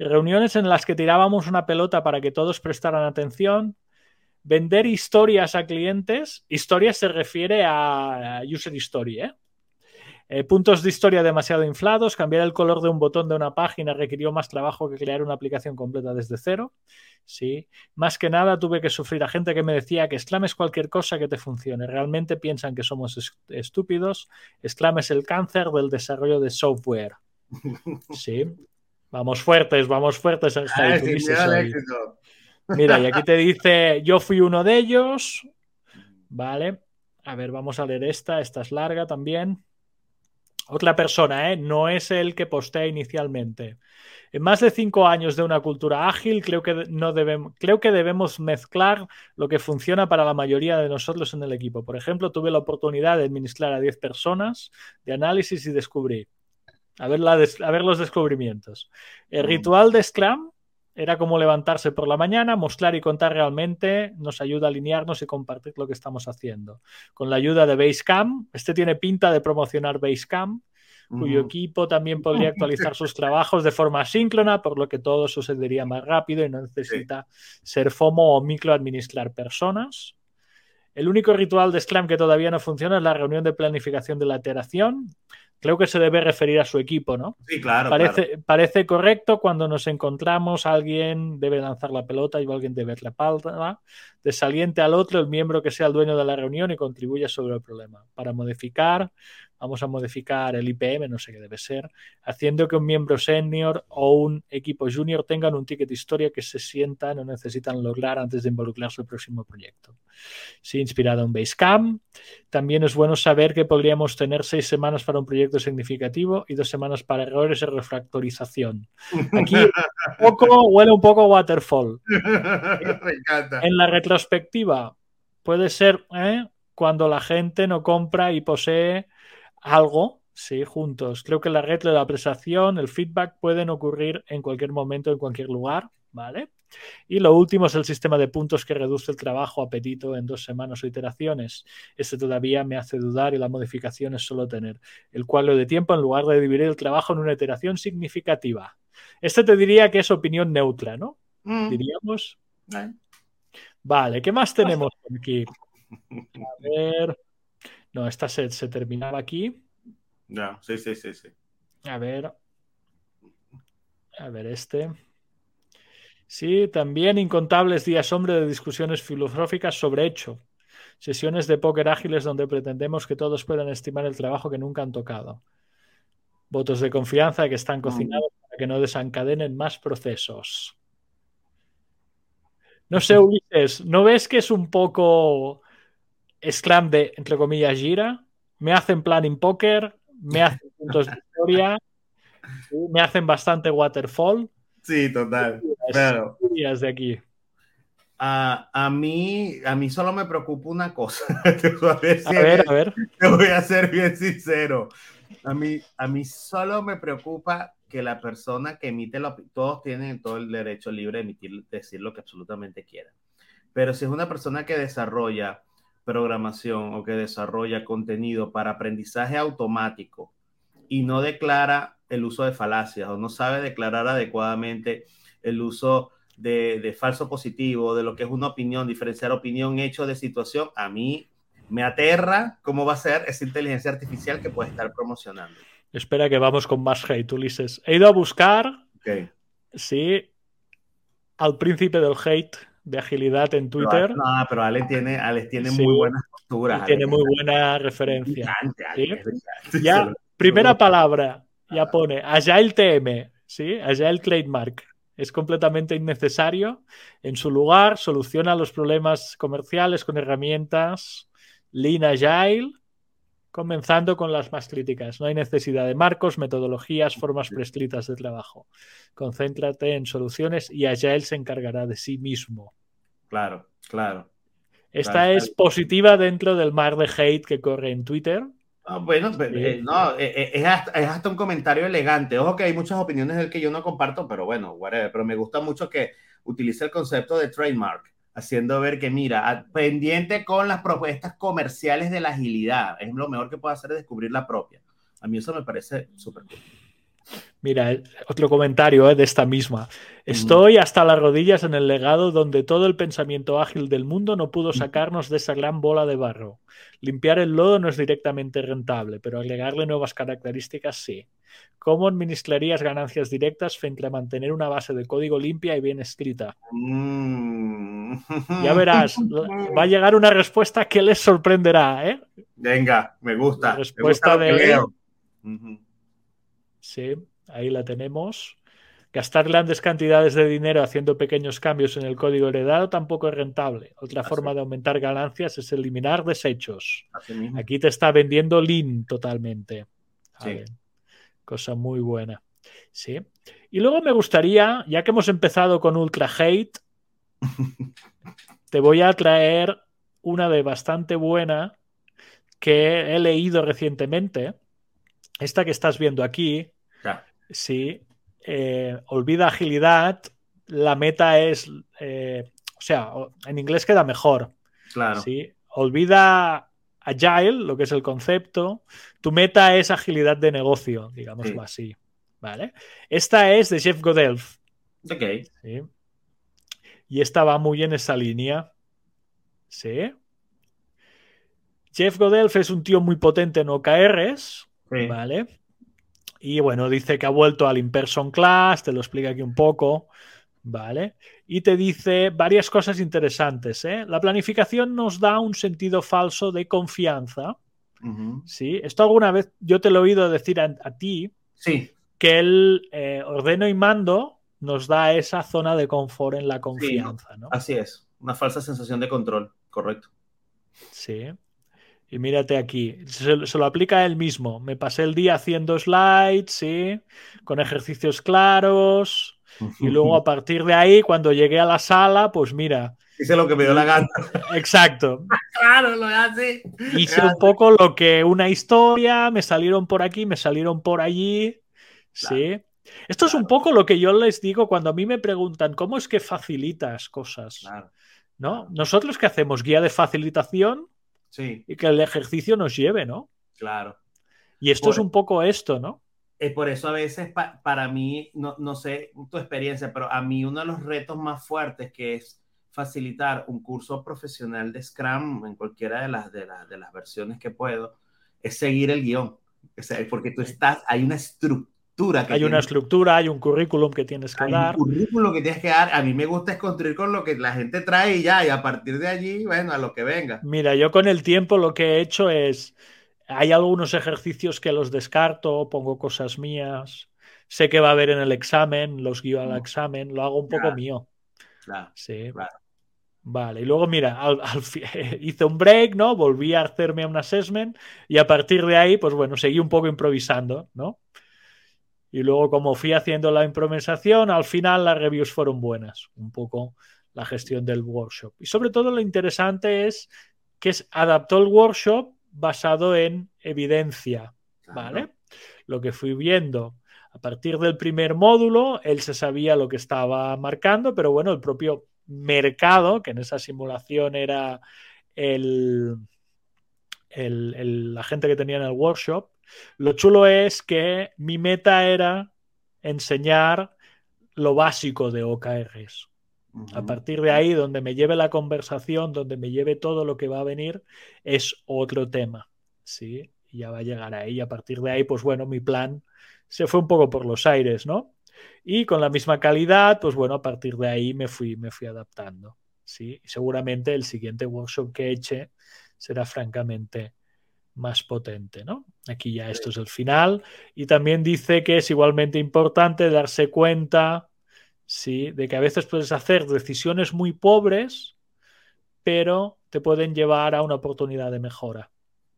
reuniones en las que tirábamos una pelota para que todos prestaran atención, vender historias a clientes, historias se refiere a user story, ¿eh? Eh, puntos de historia demasiado inflados, cambiar el color de un botón de una página requirió más trabajo que crear una aplicación completa desde cero. Sí, más que nada tuve que sufrir a gente que me decía que Scrum es cualquier cosa que te funcione. Realmente piensan que somos estúpidos. Scrum es el cáncer del desarrollo de software. Sí, vamos fuertes, vamos fuertes en Mira, y aquí te [LAUGHS] dice, yo fui uno de ellos. Vale, a ver, vamos a leer esta. Esta es larga también. Otra persona, ¿eh? no es el que postea inicialmente. En más de cinco años de una cultura ágil, creo que, no debemos, creo que debemos mezclar lo que funciona para la mayoría de nosotros en el equipo. Por ejemplo, tuve la oportunidad de administrar a 10 personas de análisis y descubrí. A ver, a ver los descubrimientos. El mm. ritual de Scrum era como levantarse por la mañana, mostrar y contar realmente, nos ayuda a alinearnos y compartir lo que estamos haciendo. Con la ayuda de Basecamp, este tiene pinta de promocionar Basecamp, cuyo equipo también podría actualizar sus trabajos de forma síncrona, por lo que todo sucedería más rápido y no necesita ser FOMO o micro administrar personas. El único ritual de Scrum que todavía no funciona es la reunión de planificación de la iteración. Creo que se debe referir a su equipo, ¿no? Sí, claro parece, parece correcto cuando nos encontramos, alguien debe lanzar la pelota y alguien debe de Desaliente al otro el miembro que sea el dueño de la reunión y contribuya sobre el problema. Para modificar, vamos a modificar el IPM, no sé qué debe ser, haciendo que un miembro senior o un equipo junior tengan un ticket de historia que se sientan o necesitan lograr antes de involucrarse el próximo proyecto. Sí, inspirado en Basecamp. También es bueno saber que podríamos tener seis semanas para un proyecto significativo y dos semanas para errores y refactorización. Aquí [LAUGHS] poco, huele un poco waterfall. [LAUGHS] Me encanta. En la retrospectiva, puede ser ¿eh? cuando la gente no compra y posee algo, sí, juntos. Creo que la red de la apreciación, el feedback pueden ocurrir en cualquier momento, en cualquier lugar, ¿vale? Y lo último es el sistema de puntos que reduce el trabajo apetito en dos semanas o iteraciones. Este todavía me hace dudar y la modificación es solo tener el cuadro de tiempo en lugar de dividir el trabajo en una iteración significativa. Este te diría que es opinión neutra, ¿no? Mm. Diríamos. Vale, ¿qué más tenemos aquí? A ver. No, esta se, se terminaba aquí. Ya, sí, sí, sí, sí. A ver. A ver, este. Sí, también incontables días hombre de discusiones filosóficas sobre hecho. Sesiones de póker ágiles donde pretendemos que todos puedan estimar el trabajo que nunca han tocado. Votos de confianza que están cocinados para que no desencadenen más procesos. No sé, Ulises, ¿no ves que es un poco Scrum de, entre comillas, gira, me hacen planning poker, me hacen puntos de [LAUGHS] historia, me hacen bastante waterfall. Sí, total. Claro. de aquí. a, mí, a mí solo me preocupa una cosa. [LAUGHS] Te voy a, ver, a ver. Te voy a ser bien sincero. A mí, a mí solo me preocupa que la persona que emite la todos tienen todo el derecho libre de emitir, decir lo que absolutamente quieran. Pero si es una persona que desarrolla programación o que desarrolla contenido para aprendizaje automático y no declara el uso de falacias o no sabe declarar adecuadamente el uso de, falso positivo, de lo que es una opinión, diferenciar opinión, hecho de situación, a mí me aterra cómo va a ser esa inteligencia artificial que puede estar promocionando. Espera que vamos con más hate, Ulises. He ido a buscar, sí, al príncipe del hate de agilidad en Twitter. no, pero Ale tiene, tiene muy buenas posturas. Tiene muy buena referencia. [LAUGHS] Ya, primera palabra, ya pone Agile TM, ¿sí? Agile Trademark. Es completamente innecesario. En su lugar, soluciona los problemas comerciales con herramientas Lean Agile, comenzando con las más críticas. No hay necesidad de marcos, metodologías, formas prescritas de trabajo. Concéntrate en soluciones y Agile se encargará de sí mismo. Claro, claro. Esta es positiva dentro del mar de hate que corre en Twitter. Ah, bueno, eh, no, eh, eh, es, hasta, un comentario elegante. Ojo que hay muchas opiniones del que yo no comparto, pero bueno, pero me gusta mucho que utilice el concepto de trademark, haciendo ver que, mira, pendiente con las propuestas comerciales de la agilidad, es lo mejor que puede hacer es descubrir la propia. A mí eso me parece súper cool. Mira, otro comentario de esta misma. Estoy hasta las rodillas en el legado donde todo el pensamiento ágil del mundo no pudo sacarnos de esa gran bola de barro. Limpiar el lodo no es directamente rentable, pero agregarle nuevas características sí. ¿Cómo administrarías ganancias directas frente a mantener una base de código limpia y bien escrita? Mm. Ya verás, [LAUGHS] va a llegar una respuesta que les sorprenderá. ¿eh? Venga, me gusta. respuesta de... Sí, ahí la tenemos. Gastar grandes cantidades de dinero haciendo pequeños cambios en el código heredado tampoco es rentable. Otra forma de aumentar ganancias es eliminar desechos. Aquí te está vendiendo Lean totalmente. Cosa muy buena. Sí. Y luego me gustaría, ya que hemos empezado con Ultra Hate, [LAUGHS] te voy a traer una de bastante buena que he leído recientemente. Esta que estás viendo aquí, sí, eh, olvida agilidad, la meta es, eh, o sea, en inglés queda mejor. Claro. ¿sí? Olvida agile, lo que es el concepto, tu meta es agilidad de negocio, digámoslo así. ¿Vale? Esta es de Jeff Godelf. Ok. ¿sí? Y esta va muy en esa línea. ¿Sí? Jeff Godelf es un tío muy potente en OKRs, ¿vale? Y bueno, dice que ha vuelto al in-person class, te lo explica aquí un poco, ¿vale? Y te dice varias cosas interesantes. ¿eh? La planificación nos da un sentido falso de confianza. ¿sí? Esto alguna vez yo te lo he oído decir a, ti. Sí. Que el eh, ordeno y mando nos da esa zona de confort en la confianza. ¿no? Así es, una falsa sensación de control, correcto. Sí. Y mírate aquí, se, lo aplica él mismo. Me pasé el día haciendo slides, ¿sí? Con ejercicios claros. Y [LAUGHS] luego a partir de ahí, cuando llegué a la sala, pues mira. Hice lo que me dio la gana. [LAUGHS] Exacto. claro, lo hace. Hice un poco lo que una historia, me salieron por aquí, me salieron por allí. Sí. Esto es un poco lo que yo les digo cuando a mí me preguntan, ¿cómo es que facilitas cosas? ¿No? Nosotros que hacemos guía de facilitación, y que el ejercicio nos lleve, ¿no? Claro. Y esto es un poco esto, ¿no? Es por eso a veces para mí, no, no, sé tu experiencia, pero a mí uno de los retos más fuertes que es facilitar un curso profesional de Scrum en cualquiera de las, de, de las versiones que puedo, es seguir el guion. porque tú estás, hay una estructura hay una estructura, hay un currículum que tienes que dar. Un currículum que tienes que dar. A mí me gusta es construir con lo que la gente trae y ya, y a partir de allí, bueno, a lo que venga. Mira, yo con el tiempo lo que he hecho es. Hay algunos ejercicios que los descarto, pongo cosas mías. Sé que va a haber en el examen, los guío al mm. examen, lo hago un poco mío. Claro. Sí. Vale, y luego mira, [LAUGHS] hice un break, ¿no? Volví a hacerme un assessment y a partir de ahí, pues bueno, seguí un poco improvisando, ¿no? Y luego, como fui haciendo la improvisación, al final las reviews fueron buenas. Un poco la gestión del workshop. Y sobre todo lo interesante es que adaptó el workshop basado en evidencia. ¿Vale? Lo que fui viendo. A partir del primer módulo, él se sabía lo que estaba marcando, pero bueno, el propio mercado, que en esa simulación era el, el, la gente que tenía en el workshop, lo chulo es que mi meta era enseñar lo básico de OKRs. A partir de ahí, donde me lleve la conversación, donde me lleve todo lo que va a venir, es otro tema. ¿sí? Y ya va a llegar ahí. A partir de ahí, pues bueno, mi plan se fue un poco por los aires, ¿no? Y con la misma calidad, pues bueno, a partir de ahí me fui, me fui adaptando. ¿sí? Y seguramente el siguiente workshop que eche será francamente más potente, ¿no? Aquí ya esto es el final. Y también dice que es igualmente importante darse cuenta ¿sí? de que a veces puedes hacer decisiones muy pobres, pero te pueden llevar a una oportunidad de mejora.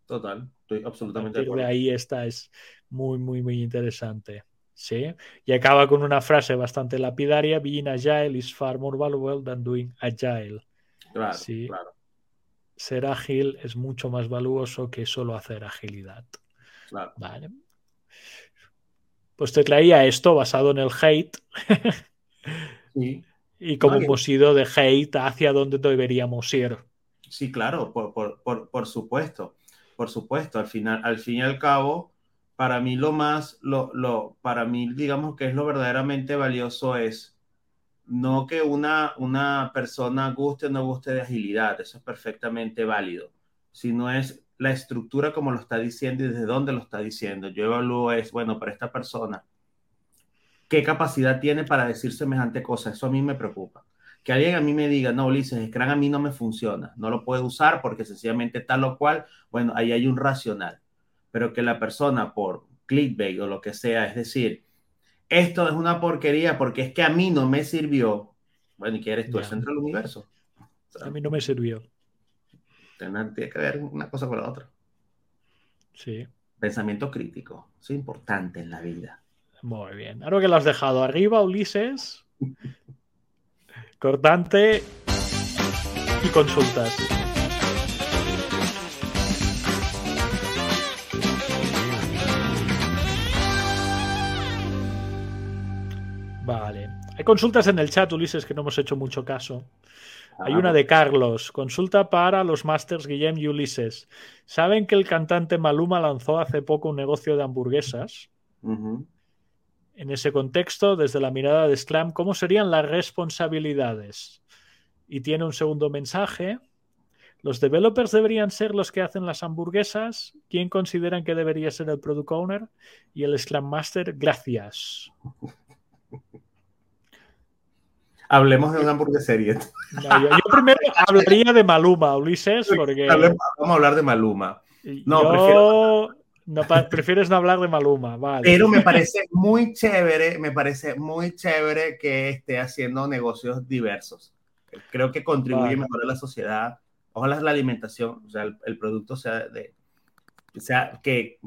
Total, estoy absolutamente de acuerdo. De ahí esta es muy, muy, muy interesante. ¿sí? Y acaba con una frase bastante lapidaria: Being agile is far more valuable than doing agile. Claro, claro. Ser ágil es mucho más valuoso que solo hacer agilidad. Claro. Vale. Pues te traía esto basado en el hate. [LAUGHS] Y como hemos ido de hate hacia donde deberíamos ir. Sí, claro, por, supuesto. Por supuesto, al final, al fin y al cabo, para mí lo más, lo, lo, para mí, digamos que es lo verdaderamente valioso es no que una, una persona guste o no guste de agilidad, eso es perfectamente válido, sino es la estructura como lo está diciendo y desde dónde lo está diciendo. Yo evalúo es, bueno, para esta persona, qué capacidad tiene para decir semejante cosa. Eso a mí me preocupa. Que alguien a mí me diga, no, Ulises, Scrum a mí no me funciona, no lo puedo usar porque sencillamente tal o cual, bueno, ahí hay un racional. Pero que la persona por clickbait o lo que sea, es decir, esto es una porquería porque es que a mí no me sirvió. Bueno, ¿y qué eres tú, el centro del universo? a mí no me sirvió. Tiene que ver una cosa con la otra. Sí. Pensamiento crítico, es importante en la vida. Muy bien. Ahora que lo has dejado arriba, Ulises. [LAUGHS] Cortante y consultas. Hay consultas en el chat, Ulises, que no hemos hecho mucho caso. Hay una de Carlos. Consulta para los Masters Guillem y Ulises. ¿Saben que el cantante Maluma lanzó hace poco un negocio de hamburguesas? en ese contexto, desde la mirada de Scrum, ¿cómo serían las responsabilidades? Y tiene un segundo mensaje. ¿Los developers deberían ser los que hacen las hamburguesas? ¿Quién consideran que debería ser el product owner? Y el Scrum Master, gracias. [LAUGHS] Hablemos de una hamburguesería. yo, primero hablaría de Maluma, Ulises, porque... vamos a hablar de Maluma. No, prefiero no, prefieres no hablar de Maluma, vale. Pero me parece muy chévere, me parece muy chévere que esté haciendo negocios diversos. Creo que contribuye mejor a la sociedad. Ojalá la alimentación, o sea, el, producto sea de, sea, que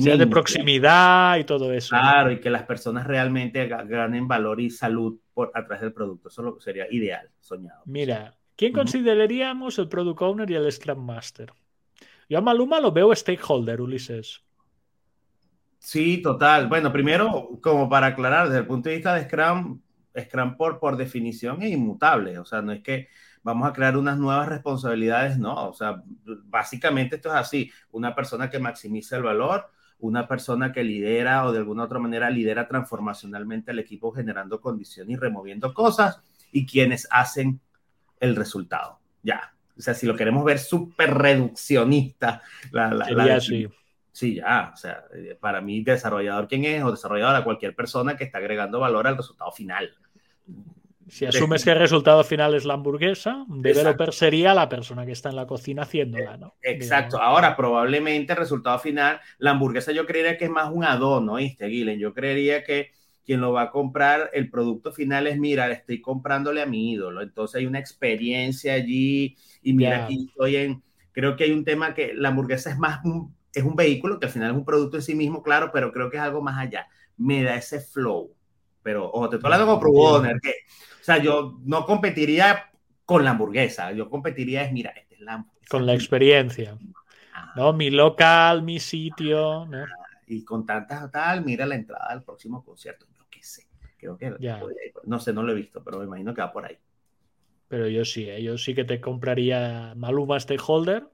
sea de proximidad y todo eso. Claro, y que las personas realmente ganen valor y salud por, a través del producto. Eso sería ideal, soñado. Mira, ¿quién consideraríamos el Product Owner y el Scrum Master? Yo a Maluma lo veo stakeholder, Ulises. Sí, total. Bueno, primero, como para aclarar, desde el punto de vista de Scrum, Scrum por, por definición es inmutable. O sea, no es que vamos a crear unas nuevas responsabilidades, no. O sea, básicamente esto es así. Una persona que maximiza el valor, una persona que lidera o de alguna otra manera lidera transformacionalmente al equipo generando condiciones y removiendo cosas y quienes hacen el resultado. Ya, o sea, si lo queremos ver súper reduccionista, la, la, sí. sí, ya, o sea, eh, para mí desarrollador quién es o desarrolladora cualquier persona que está agregando valor al resultado final. Si asumes que el resultado final es la hamburguesa, un developer sería la persona que está en la cocina haciéndola, ¿no? Exacto. Ahora, probablemente el resultado final, la hamburguesa yo creería que es más un adorno, ¿viste, Guilen? Yo creería que quien lo va a comprar, el producto final es, mira, estoy comprándole a mi ídolo. Entonces hay una experiencia allí y mira, aquí estoy en, creo que hay un tema que la hamburguesa es más un, es un vehículo, que al final es un producto en sí mismo, claro, pero creo que es algo más allá. Me da ese flow. Pero, ojo, te estoy hablando como pro que, o sea, yo no competiría con la hamburguesa, yo competiría es, mira, esta es la hamburguesa. Con la experiencia. Ah. ¿no? Mi local, mi sitio, ¿no? y con tantas tal, mira la entrada al próximo concierto. Yo qué sé, creo que no sé, no lo he visto, pero me imagino que va por ahí. Pero yo sí, ¿eh? yo sí que te compraría Maluma Stakeholder,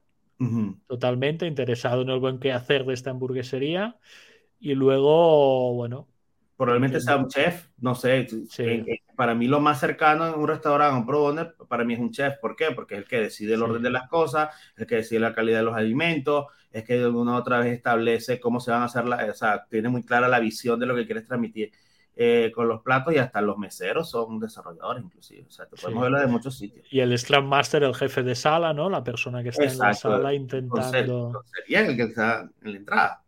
totalmente interesado en el buen que hacer de esta hamburguesería. Y luego, bueno, Probablemente sea un chef, no sé. Para mí lo más cercano en un restaurante, un pro para mí es un chef. ¿Por qué? Porque es el que decide el orden de las cosas, el que decide la calidad de los alimentos, es que una otra vez establece cómo se van a hacer, la, o sea, tiene muy clara la visión de lo que quieres transmitir. Eh, con los platos y hasta los meseros son desarrolladores inclusive. O sea, te podemos verlo de muchos sitios. Y el Scrum Master, el jefe de sala, ¿no? La persona que está en la sala intentando... Sería el que está en la entrada.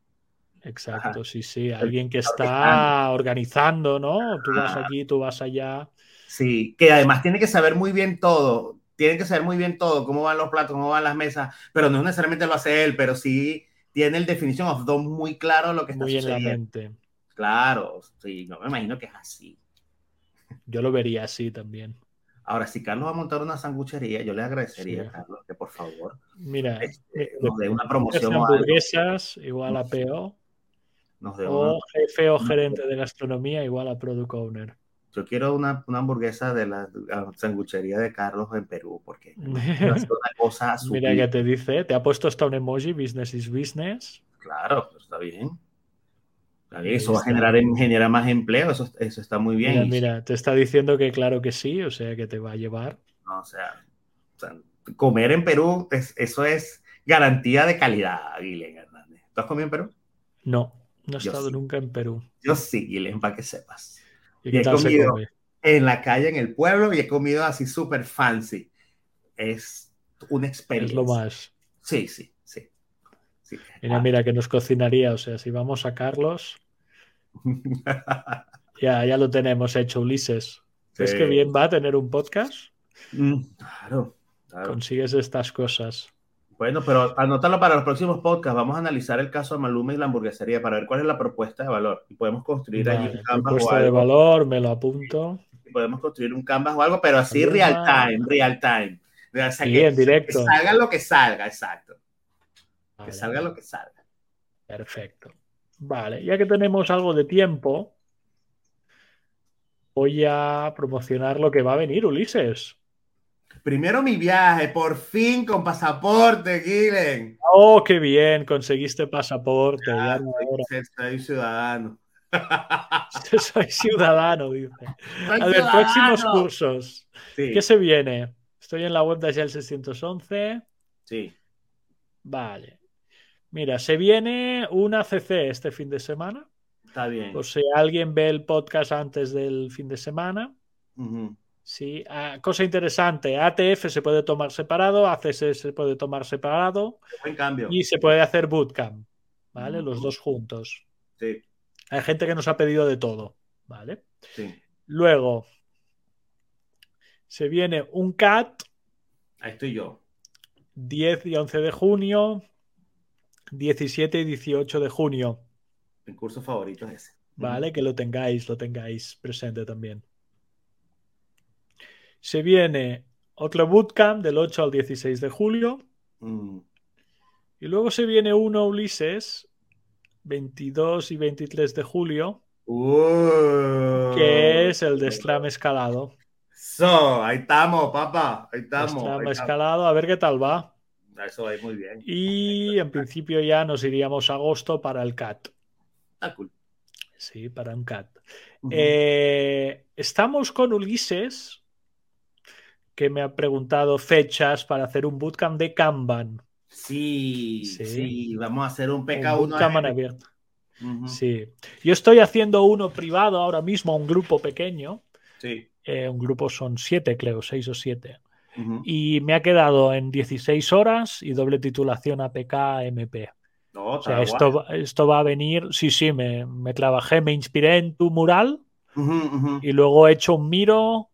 Exacto, sí, sí. Alguien que está organizando, ¿no? Tú vas aquí, tú vas allá. Sí, que además tiene que saber muy bien todo. Tiene que saber muy bien todo, cómo van los platos, cómo van las mesas, pero no necesariamente lo hace él, pero sí tiene el definition of dome muy claro lo que está muy En la mente. Claro, sí, no me imagino que es así. Yo lo vería así también. Ahora, si Carlos va a montar una sanguchería, yo le agradecería, a Carlos, que por favor Mira, este, nos dé una promoción. Hamburguesas igual a PO o jefe o [LAUGHS] gerente de gastronomía igual a product owner. Yo quiero una, una hamburguesa de la, sanguchería de Carlos en Perú, porque [LAUGHS] es una cosa Mira que te dice, te ha puesto hasta un emoji, business is business. Claro, está bien. eso va a generar, más empleo, eso, eso está muy bien. Mira, mira, te está diciendo que claro que sí, o sea, que te va a llevar. No, o sea, comer en Perú, eso es garantía de calidad, Guilén Hernández. ¿Tú has comido en Perú? No. No he estado nunca en Perú. Yo sí, Guilén, para que sepas. ¿Y, he comido en la calle, en el pueblo, y he comido así súper fancy. Es una experiencia. Es lo más. Sí, sí, sí. Mira, mira, que nos cocinaría. O sea, si vamos a Carlos. [LAUGHS] ya, ya lo tenemos hecho, Ulises. ¿Es que bien va a tener un podcast? Mm, claro, claro. Consigues estas cosas. Bueno, pero anótalo para los próximos podcasts. Vamos a analizar el caso de Maluma y la hamburguesería para ver cuál es la propuesta de valor. Y podemos construir allí un canvas propuesta de valor, me lo apunto. Podemos construir un canvas o algo, pero así real time, real time. O sea, que, en directo. Que salga lo que salga, exacto. Que salga lo que salga. Perfecto. Vale, ya que tenemos algo de tiempo, voy a promocionar lo que va a venir, Ulises. Primero mi viaje, por fin con pasaporte, Gilen. Oh, qué bien, conseguiste pasaporte. Ya, soy, ciudadano. [LAUGHS] soy ciudadano, dice. a ver, próximos cursos. ¿Qué se viene? Estoy en la web de Shell 611. Sí. Vale. Mira, se viene una CC este fin de semana. Está bien. O sea, alguien ve el podcast antes del fin de semana. Sí, ah, cosa interesante, ATF se puede tomar separado, ACS se puede tomar separado. Buen cambio. Y se puede hacer bootcamp, ¿vale? Los dos juntos. Sí. Hay gente que nos ha pedido de todo, ¿vale? Sí. Luego, se viene un CAT. Ahí estoy yo. 10 y 11 de junio, 17 y 18 de junio. Mi curso favorito es ese. Vale, que lo tengáis, lo tengáis presente también. Se viene otro bootcamp del 8 al 16 de julio. Mm. Y luego se viene uno, Ulises, 22 y 23 de julio, uh. que es el de Scrum escalado. So, ahí estamos, papá. Ahí estamos. Escalado, a ver qué tal va. Eso va muy bien. Y en principio ya nos iríamos a agosto para el CAT. Ah, cool. Sí, para un CAT. Eh, estamos con Ulises que me ha preguntado fechas para hacer un bootcamp de Kanban. Sí, sí, vamos a hacer un PK1 bootcamp abierto. Sí, yo estoy haciendo uno privado ahora mismo, un grupo pequeño. Sí. Eh, un grupo son siete, creo, seis o siete. Y me ha quedado en 16 horas y doble titulación APK MP. No, o sea, esto, esto, va a venir. Sí, sí, me, me trabajé, me inspiré en tu mural y luego he hecho un miro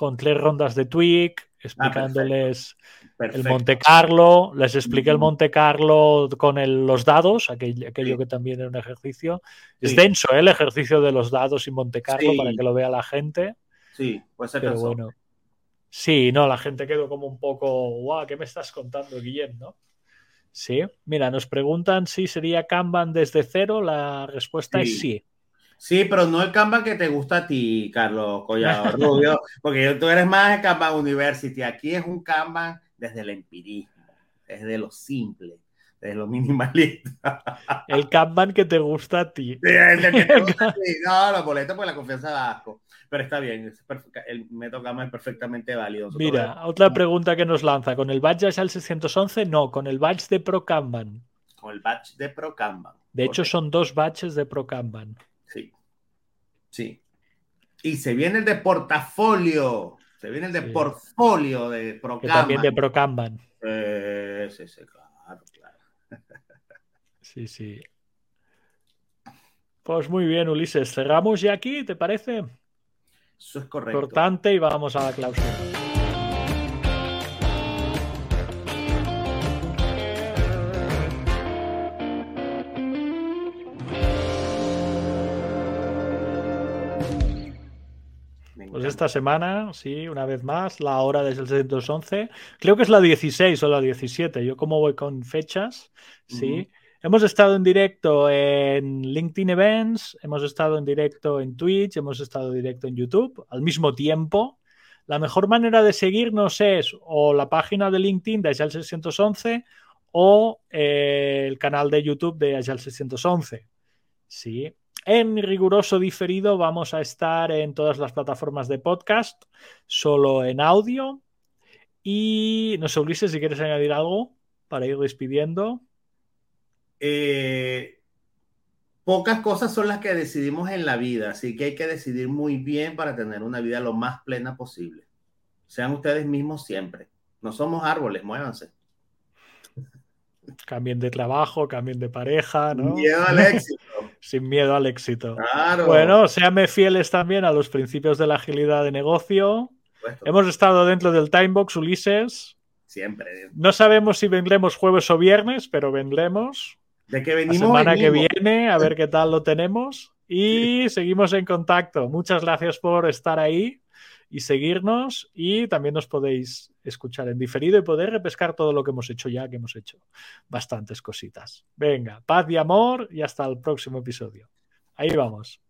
con tres rondas de tweak, ah, explicándoles el Monte Carlo, les expliqué el Monte Carlo con los dados, aquello, que también era un ejercicio. Es denso ¿eh? el ejercicio de los dados y Monte Carlo para que lo vea la gente. Sí, puede ser Pero bueno. Sí, no, la gente quedó como un poco, guau, ¿qué me estás contando, Guillem? ¿no? Sí, mira, nos preguntan si sería Kanban desde cero. La respuesta es sí. Sí, pero no el Kanban que te gusta a ti, Carlos Collado [LAUGHS] Rubio, porque tú eres más de Kanban University. Aquí es un Kanban desde el empirismo, desde lo simple. de lo minimalista. [LAUGHS] El Kanban que te gusta a ti. [LAUGHS] No, los boletos pues la confianza da asco. Pero está bien, el método Kanban es perfectamente válido. Mira, otra pregunta que nos lanza. ¿Con el badge al 611? No, con el badge de Pro Kanban. Con el badge de Pro Kanban. De hecho, son dos badges de Pro Kanban. Sí. Sí. Y se viene el de portafolio. Se viene el de portfolio de Pro Kanban. También de Pro Kanban. Eh, sí, sí, claro, claro. [LAUGHS] Sí, sí. Pues muy bien, Ulises. Cerramos ya aquí, ¿te parece? Eso es correcto. Importante y vamos a la clausura. Esta semana, sí, una vez más, la hora desde el 711. Creo que es la 16 o la 17. Yo como voy con fechas, sí. Hemos estado en directo en LinkedIn Events, hemos estado en directo en Twitch, hemos estado en directo en YouTube al mismo tiempo. La mejor manera de seguirnos es o la página de LinkedIn de Agile 611 o eh, el canal de YouTube de Agile 611. Sí. En riguroso diferido vamos a estar en todas las plataformas de podcast, solo en audio. Y no sé, si quieres añadir algo para ir despidiendo. Eh, pocas cosas son las que decidimos en la vida, así que hay que decidir muy bien para tener una vida lo más plena posible. Sean ustedes mismos siempre. No somos árboles, muévanse. Cambien de trabajo, cambien de pareja, ¿no? Sin miedo al [LAUGHS] éxito. Sin miedo al éxito. Bueno, seanme fieles también a los principios de la agilidad de negocio. Hemos estado dentro del Timebox, Ulises. Siempre. No sabemos si vendremos jueves o viernes, pero vendremos. De que venimos. La semana que viene, a ver qué tal lo tenemos. Y seguimos en contacto. Muchas gracias por estar ahí y seguirnos. Y también nos podéis escuchar en diferido y poder repescar todo lo que hemos hecho ya, que hemos hecho bastantes cositas. Venga, paz y amor y hasta el próximo episodio. Ahí vamos.